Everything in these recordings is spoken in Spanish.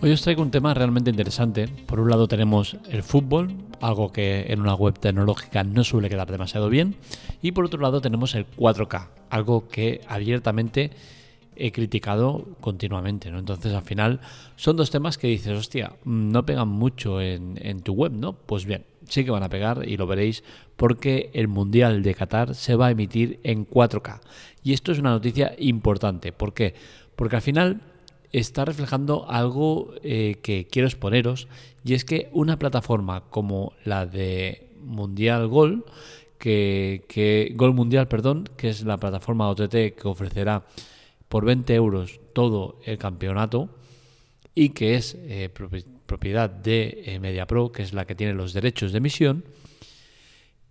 Hoy os traigo un tema realmente interesante. Por un lado tenemos el fútbol, algo que en una web tecnológica no suele quedar demasiado bien. Y por otro lado tenemos el 4K, algo que abiertamente he criticado continuamente. ¿no? Entonces al final son dos temas que dices, hostia, no pegan mucho en, en tu web, ¿no? Pues bien, sí que van a pegar y lo veréis porque el Mundial de Qatar se va a emitir en 4K. Y esto es una noticia importante. ¿Por qué? Porque al final está reflejando algo eh, que quiero exponeros y es que una plataforma como la de Mundial Gol, que, Gol Mundial, perdón, que es la plataforma OTT que ofrecerá por 20 euros todo el campeonato y que es eh, propiedad de eh, MediaPro, que es la que tiene los derechos de emisión,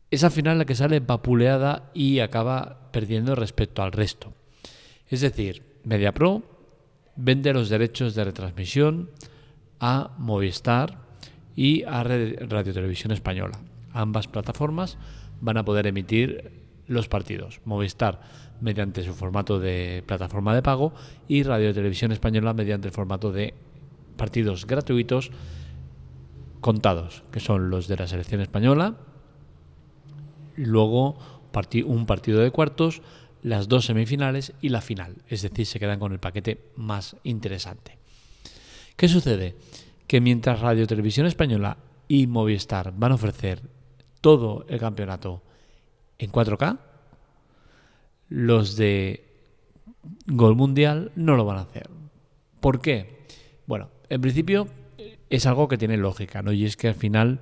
es al final la que sale vapuleada y acaba perdiendo respecto al resto. Es decir, MediaPro vende los derechos de retransmisión a Movistar y a Radio Televisión Española. Ambas plataformas van a poder emitir los partidos. Movistar mediante su formato de plataforma de pago y Radio Televisión Española mediante el formato de partidos gratuitos contados, que son los de la selección española, luego un partido de cuartos, las dos semifinales y la final. Es decir, se quedan con el paquete más interesante. ¿Qué sucede? Que mientras Radio Televisión Española y Movistar van a ofrecer todo el campeonato en 4K, los de Gol Mundial no lo van a hacer. ¿Por qué? Bueno, en principio es algo que tiene lógica, ¿no? Y es que al final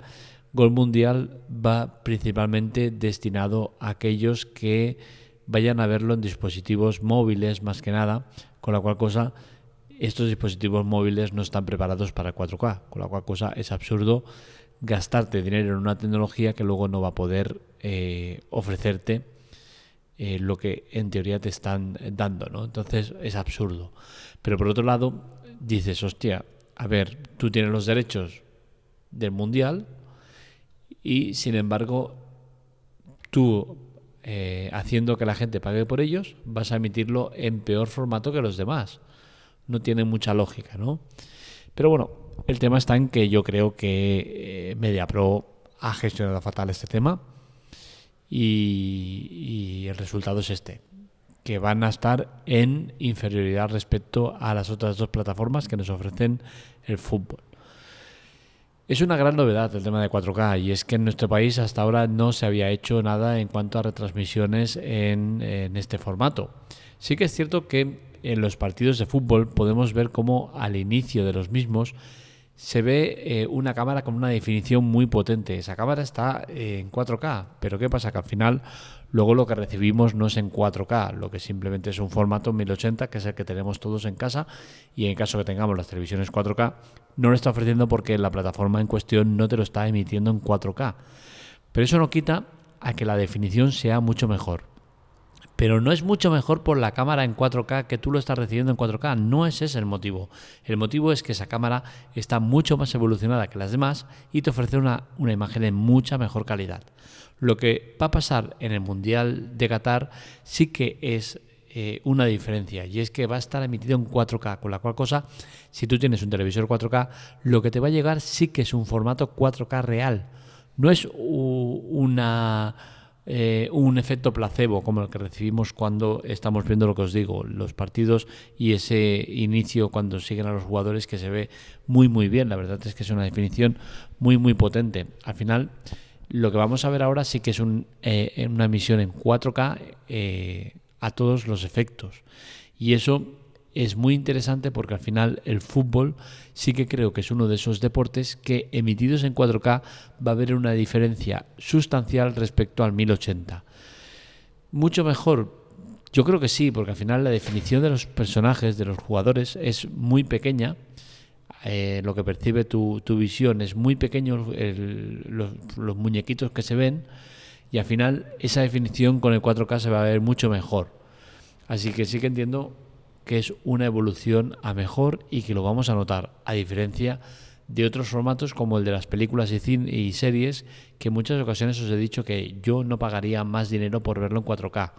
Gol Mundial va principalmente destinado a aquellos que vayan a verlo en dispositivos móviles más que nada, con la cual cosa estos dispositivos móviles no están preparados para 4K, con la cual cosa es absurdo gastarte dinero en una tecnología que luego no va a poder eh, ofrecerte eh, lo que en teoría te están dando, ¿no? Entonces es absurdo. Pero por otro lado, dices, hostia, a ver, tú tienes los derechos del mundial y sin embargo tú eh, haciendo que la gente pague por ellos, vas a emitirlo en peor formato que los demás. No tiene mucha lógica, ¿no? Pero bueno, el tema está en que yo creo que eh, MediaPro ha gestionado fatal este tema y, y el resultado es este que van a estar en inferioridad respecto a las otras dos plataformas que nos ofrecen el fútbol. Es una gran novedad el tema de 4K y es que en nuestro país hasta ahora no se había hecho nada en cuanto a retransmisiones en, este formato. Sí que es cierto que en los partidos de fútbol podemos ver cómo al inicio de los mismos se ve eh, una cámara con una definición muy potente. Esa cámara está en 4K, pero ¿qué pasa? Que al final luego lo que recibimos no es en 4K, lo que simplemente es un formato 1080, que es el que tenemos todos en casa, y en caso que tengamos las televisiones 4K, no lo está ofreciendo porque la plataforma en cuestión no te lo está emitiendo en 4K. Pero eso no quita a que la definición sea mucho mejor. Pero no es mucho mejor por la cámara en 4K que tú lo estás recibiendo en 4K. No es ese el motivo. El motivo es que esa cámara está mucho más evolucionada que las demás y te ofrece una, una imagen de mucha mejor calidad. Lo que va a pasar en el Mundial de Qatar sí que es eh, una diferencia y es que va a estar emitido en 4K, con la cual cosa, si tú tienes un televisor 4K, lo que te va a llegar sí que es un formato 4K real. No es una, eh, un efecto placebo como el que recibimos cuando estamos viendo lo que os digo, los partidos y ese inicio cuando siguen a los jugadores que se ve muy muy bien. La verdad es que es una definición muy muy potente. Al final, lo que vamos a ver ahora sí que es un, eh, una emisión en 4K a todos los efectos. Y eso es muy interesante porque al final el fútbol sí que creo que es uno de esos deportes que emitidos en 4K va a haber una diferencia sustancial respecto al 1080. Mucho mejor. Yo creo que sí, porque al final la definición de los personajes, de los jugadores, es muy pequeña. Eh, lo que percibe tu, visión es muy pequeño, los, los muñequitos que se ven y al final esa definición con el 4K se va a ver mucho mejor. Así que sí que entiendo que es una evolución a mejor y que lo vamos a notar, a diferencia de otros formatos como el de las películas y, y series, que en muchas ocasiones os he dicho que yo no pagaría más dinero por verlo en 4K.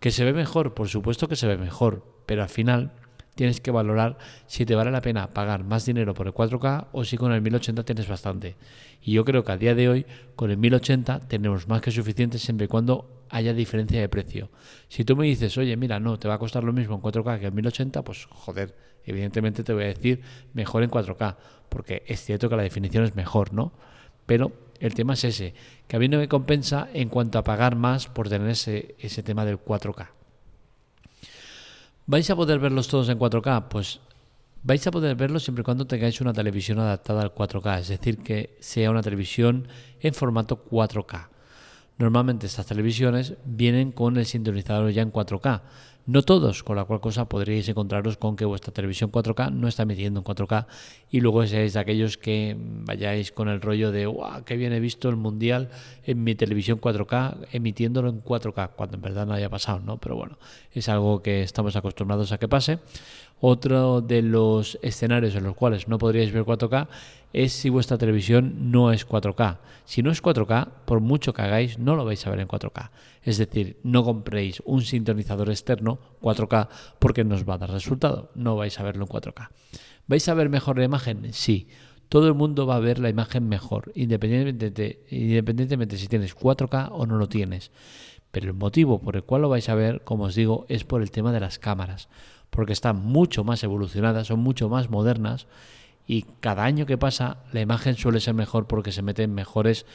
Que se ve mejor, por supuesto que se ve mejor, pero al final tienes que valorar si te vale la pena pagar más dinero por el 4K o si con el 1080 tienes bastante. Y yo creo que a día de hoy con el 1080 tenemos más que suficiente siempre y cuando haya diferencia de precio. Si tú me dices, oye, mira, no, te va a costar lo mismo en 4K que en 1080, pues joder, evidentemente te voy a decir mejor en 4K, porque es cierto que la definición es mejor, ¿no? Pero el tema es ese, que a mí no me compensa en cuanto a pagar más por tener ese, ese tema del 4K. ¿Vais a poder verlos todos en 4K? Pues vais a poder verlos siempre y cuando tengáis una televisión adaptada al 4K, es decir, que sea una televisión en formato 4K. Normalmente estas televisiones vienen con el sintonizador ya en 4K. No todos, con la cual cosa podríais encontraros con que vuestra televisión 4K no está emitiendo en 4K y luego seáis de aquellos que vayáis con el rollo de ¡guau! ¡Qué bien he visto el Mundial en mi televisión 4K emitiéndolo en 4K! Cuando en verdad no haya pasado, ¿no? Pero bueno, es algo que estamos acostumbrados a que pase. Otro de los escenarios en los cuales no podríais ver 4K es si vuestra televisión no es 4K. Si no es 4K, por mucho que hagáis, no lo vais a ver en 4K. Es decir, no compréis un sintonizador externo 4K porque no os va a dar resultado. No vais a verlo en 4K. ¿Vais a ver mejor la imagen? Sí. Todo el mundo va a ver la imagen mejor, independientemente, independientemente si tienes 4K o no lo tienes. Pero el motivo por el cual lo vais a ver, como os digo, es por el tema de las cámaras, porque están mucho más evolucionadas, son mucho más modernas y cada año que pasa la imagen suele ser mejor porque se meten mejores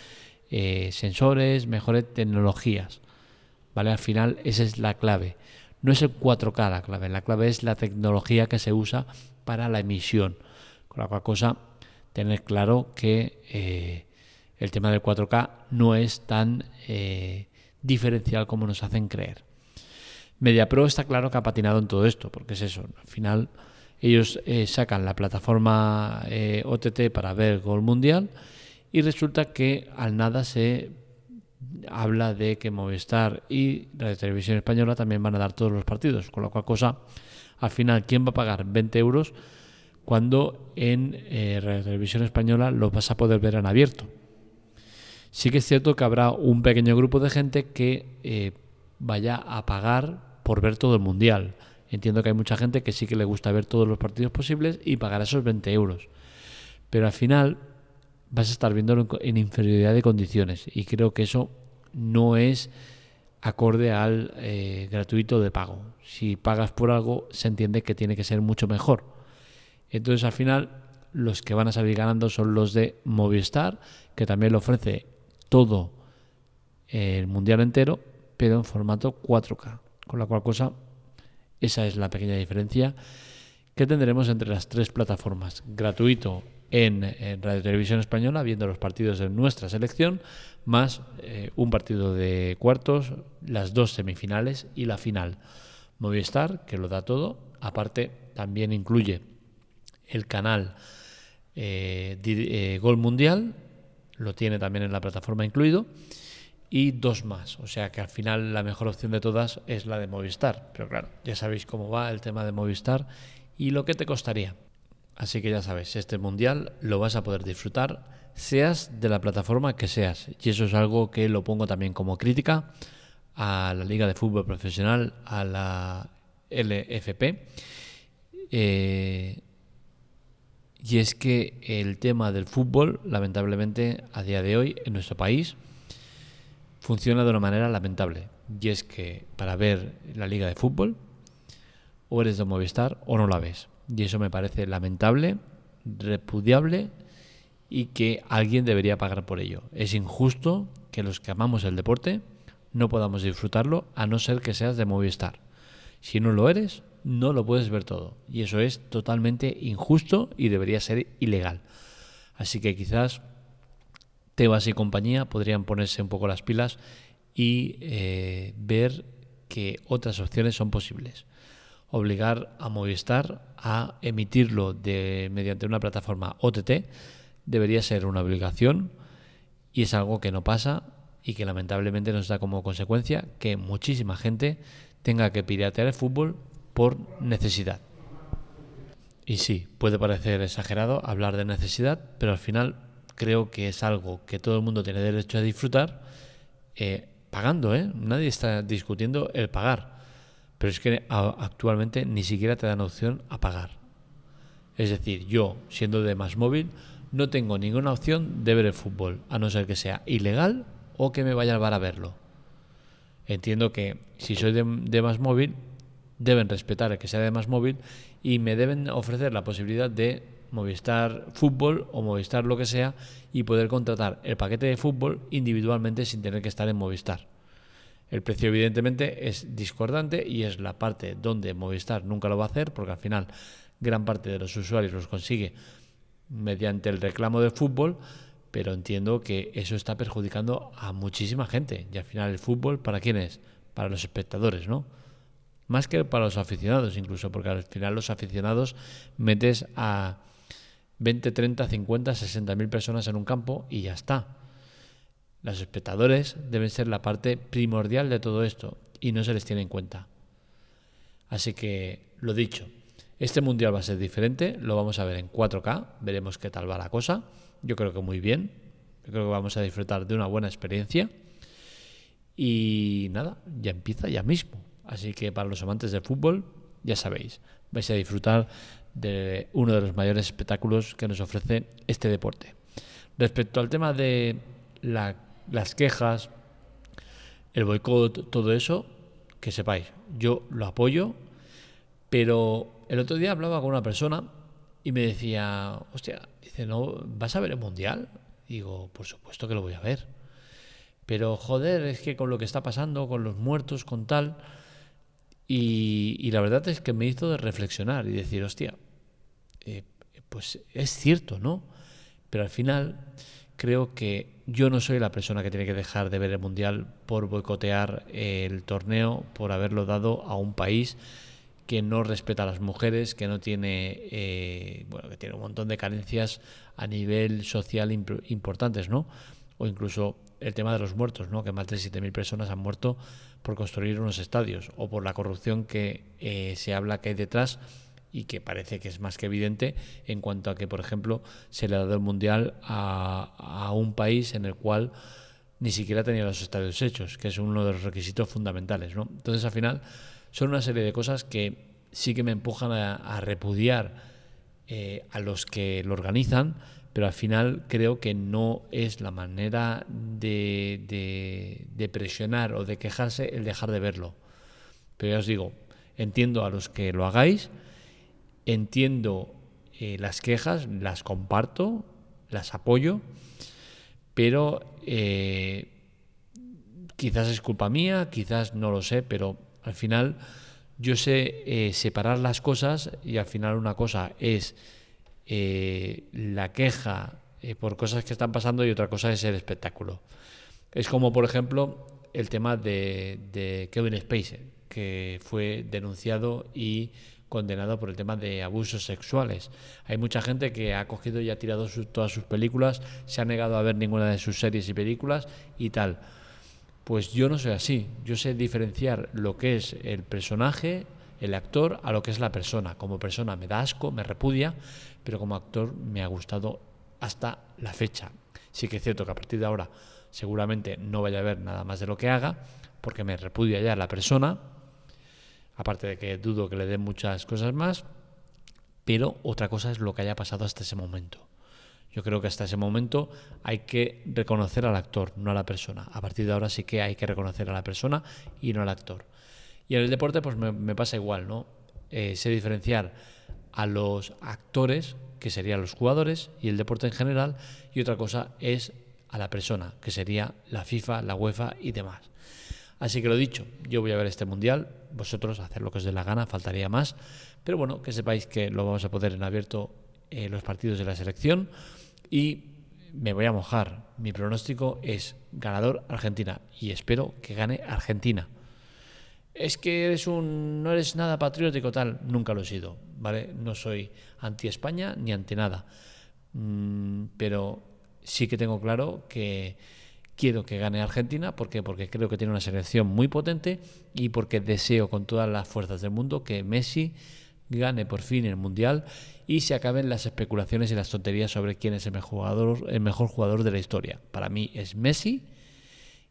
eh, sensores, mejores tecnologías. ¿Vale? Al final esa es la clave. No es el 4K la clave, la clave es la tecnología que se usa para la emisión. Con la cual cosa, tener claro que eh, el tema del 4K no es tan eh, diferencial como nos hacen creer. MediaPro está claro que ha patinado en todo esto, porque es eso, al final ellos eh, sacan la plataforma eh, OTT para ver Gol Mundial y resulta que al nada se habla de que Movistar y la Televisión Española también van a dar todos los partidos, con la cual cosa, al final, ¿quién va a pagar 20 euros cuando en eh, Televisión Española lo vas a poder ver en abierto? Sí que es cierto que habrá un pequeño grupo de gente que vaya a pagar por ver todo el Mundial Entiendo que hay mucha gente que sí que le gusta ver todos los partidos posibles y pagar esos 20 euros. Pero al final vas a estar viéndolo en inferioridad de condiciones y creo que eso no es acorde al eh, gratuito de pago. Si pagas por algo, se entiende que tiene que ser mucho mejor. Entonces, al final, los que van a salir ganando son los de Movistar, que también le ofrece todo el mundial entero, pero en formato 4K. Con la cual cosa esa es la pequeña diferencia que tendremos entre las tres plataformas. Gratuito en, Radio Televisión Española, viendo los partidos de nuestra selección, más eh, un partido de cuartos, las dos semifinales y la final. Movistar, que lo da todo. Aparte, también incluye el canal eh, eh, Gol Mundial, lo tiene también en la plataforma incluido y dos más. O sea que al final la mejor opción de todas es la de Movistar. Pero claro, ya sabéis cómo va el tema de Movistar y lo que te costaría. Así que ya sabes, este mundial lo vas a poder disfrutar, seas de la plataforma que seas. Y eso es algo que lo pongo también como crítica a la Liga de Fútbol Profesional, a la LFP. Eh, y es que el tema del fútbol, lamentablemente, a día de hoy en nuestro país, funciona de una manera lamentable. Y es que para ver la liga de fútbol, o eres de Movistar o no la ves. Y eso me parece lamentable, repudiable y que alguien debería pagar por ello. Es injusto que los que amamos el deporte no podamos disfrutarlo a no ser que seas de Movistar. Si no lo eres, no lo puedes ver todo. Y eso es totalmente injusto y debería ser ilegal. Así que quizás Tebas y compañía podrían ponerse un poco las pilas y eh, ver que otras opciones son posibles. Obligar a Movistar a emitirlo de, mediante una plataforma OTT debería ser una obligación y es algo que no pasa y que lamentablemente nos da como consecuencia que muchísima gente tenga que piratear el fútbol por necesidad. Y sí, puede parecer exagerado hablar de necesidad, pero al final creo que es algo que todo el mundo tiene derecho a disfrutar eh, pagando, ¿eh? Nadie está discutiendo el pagar. Pero es que actualmente ni siquiera te dan opción a pagar. Es decir, yo, siendo de más móvil, no tengo ninguna opción de ver el fútbol, a no ser que sea ilegal o que me vaya al bar a verlo. Entiendo que si soy de, de más móvil, deben respetar que sea de más móvil y me deben ofrecer la posibilidad de Movistar Fútbol o Movistar lo que sea y poder contratar el paquete de fútbol individualmente sin tener que estar en Movistar. El precio evidentemente es discordante y es la parte donde Movistar nunca lo va a hacer porque al final gran parte de los usuarios los consigue mediante el reclamo de fútbol, pero entiendo que eso está perjudicando a muchísima gente y al final el fútbol para quién es? Para los espectadores, ¿no? Más que para los aficionados incluso, porque al final los aficionados metes a 20, 30, 50, 60 mil personas en un campo y ya está. Los espectadores deben ser la parte primordial de todo esto y no se les tiene en cuenta. Así que, lo dicho, este mundial va a ser diferente, lo vamos a ver en 4K, veremos qué tal va la cosa. Yo creo que muy bien, yo creo que vamos a disfrutar de una buena experiencia. Y nada, ya empieza ya mismo. Así que para los amantes del fútbol, ya sabéis, vais a disfrutar de uno de los mayores espectáculos que nos ofrece este deporte. Respecto al tema de las quejas, el boicot, todo eso, que sepáis, yo lo apoyo, pero el otro día hablaba con una persona y me decía, hostia, dice, ¿no vas a ver el mundial? Digo, por supuesto que lo voy a ver. Pero joder, es que con lo que está pasando, con los muertos, con tal, y, la verdad es que me hizo de reflexionar y decir, hostia, eh, pues es cierto, ¿no? Pero al final creo que yo no soy la persona que tiene que dejar de ver el Mundial por boicotear el torneo, por haberlo dado a un país que no respeta a las mujeres, que no tiene, eh, bueno, que tiene un montón de carencias a nivel social importantes, ¿no? O incluso el tema de los muertos, ¿no? Que más de 7.000 personas han muerto por construir unos estadios o por la corrupción que eh, se habla que hay detrás y que parece que es más que evidente en cuanto a que, por ejemplo, se le ha dado el Mundial a, un país en el cual ni siquiera tenía los estadios hechos, que es uno de los requisitos fundamentales. ¿no? Entonces, al final, son una serie de cosas que sí que me empujan a, repudiar eh, a los que lo organizan, pero al final creo que no es la manera de, presionar o de quejarse el dejar de verlo. Pero ya os digo, entiendo a los que lo hagáis, entiendo eh, las quejas, las comparto, las apoyo, pero eh, quizás es culpa mía, quizás no lo sé, pero al final yo sé eh, separar las cosas y al final una cosa es eh, la queja eh, por cosas que están pasando y otra cosa es el espectáculo. Es como, por ejemplo, el tema de, Kevin Spacey, que fue denunciado y condenado por el tema de abusos sexuales. Hay mucha gente que ha cogido y ha tirado todas sus películas, se ha negado a ver ninguna de sus series y películas y tal. Pues yo no soy así. Yo sé diferenciar lo que es el personaje, el actor, a lo que es la persona. Como persona me da asco, me repudia, pero como actor me ha gustado hasta la fecha. Sí que es cierto que a partir de ahora seguramente no vaya a ver nada más de lo que haga, porque me repudia ya la persona, aparte de que dudo que le dé muchas cosas más, pero otra cosa es lo que haya pasado hasta ese momento. Yo creo que hasta ese momento hay que reconocer al actor, no a la persona. A partir de ahora sí que hay que reconocer a la persona y no al actor. Y en el deporte pues me, pasa igual, ¿no? Eh, sé diferenciar a los actores, que serían los jugadores, y el deporte en general, y otra cosa es a la persona, que sería la FIFA, la UEFA y demás. Así que lo dicho, yo voy a ver este mundial, vosotros hacer lo que os dé la gana, faltaría más, pero bueno, que sepáis que lo vamos a poder en abierto eh, los partidos de la selección y me voy a mojar. Mi pronóstico es ganador Argentina y espero que gane Argentina es que eres un, no eres nada patriótico tal, nunca lo he sido, ¿vale? No soy anti España ni anti nada, mm, pero sí que tengo claro que quiero que gane Argentina, ¿por qué? Porque creo que tiene una selección muy potente y porque deseo con todas las fuerzas del mundo que Messi gane por fin el Mundial y se acaben las especulaciones y las tonterías sobre quién es el mejor jugador, el mejor jugador de la historia. Para mí es Messi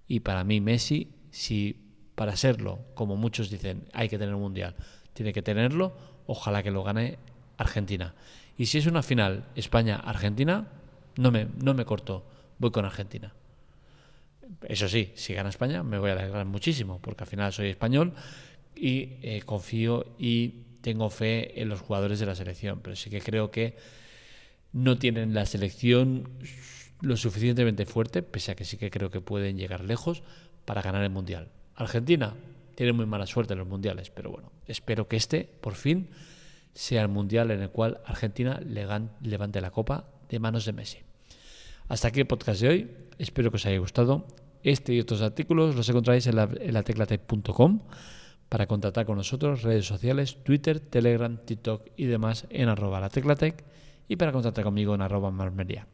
y para mí Messi, si para serlo, como muchos dicen, hay que tener un mundial. Tiene que tenerlo, ojalá que lo gane Argentina. Y si es una final España-Argentina, no me, no me corto, voy con Argentina. Eso sí, si gana España me voy a alegrar muchísimo, porque al final soy español y eh, confío y tengo fe en los jugadores de la selección, pero sí que creo que no tienen la selección lo suficientemente fuerte, pese a que sí que creo que pueden llegar lejos para ganar el Mundial. Argentina tiene muy mala suerte en los Mundiales, pero bueno, espero que este, por fin, sea el Mundial en el cual Argentina levante la copa de manos de Messi. Hasta aquí el podcast de hoy, espero que os haya gustado. Este y otros artículos los encontráis en la, teclatec.com para contactar con nosotros, redes sociales, Twitter, Telegram, TikTok y demás en arroba la teclatec y para contactar conmigo en arroba marmería.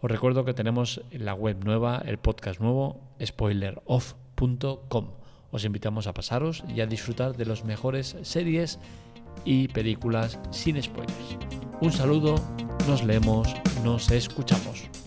Os recuerdo que tenemos la web nueva, el podcast nuevo, Os invitamos a pasaros y a disfrutar de las mejores series y películas sin spoilers. Un saludo, nos leemos, nos escuchamos.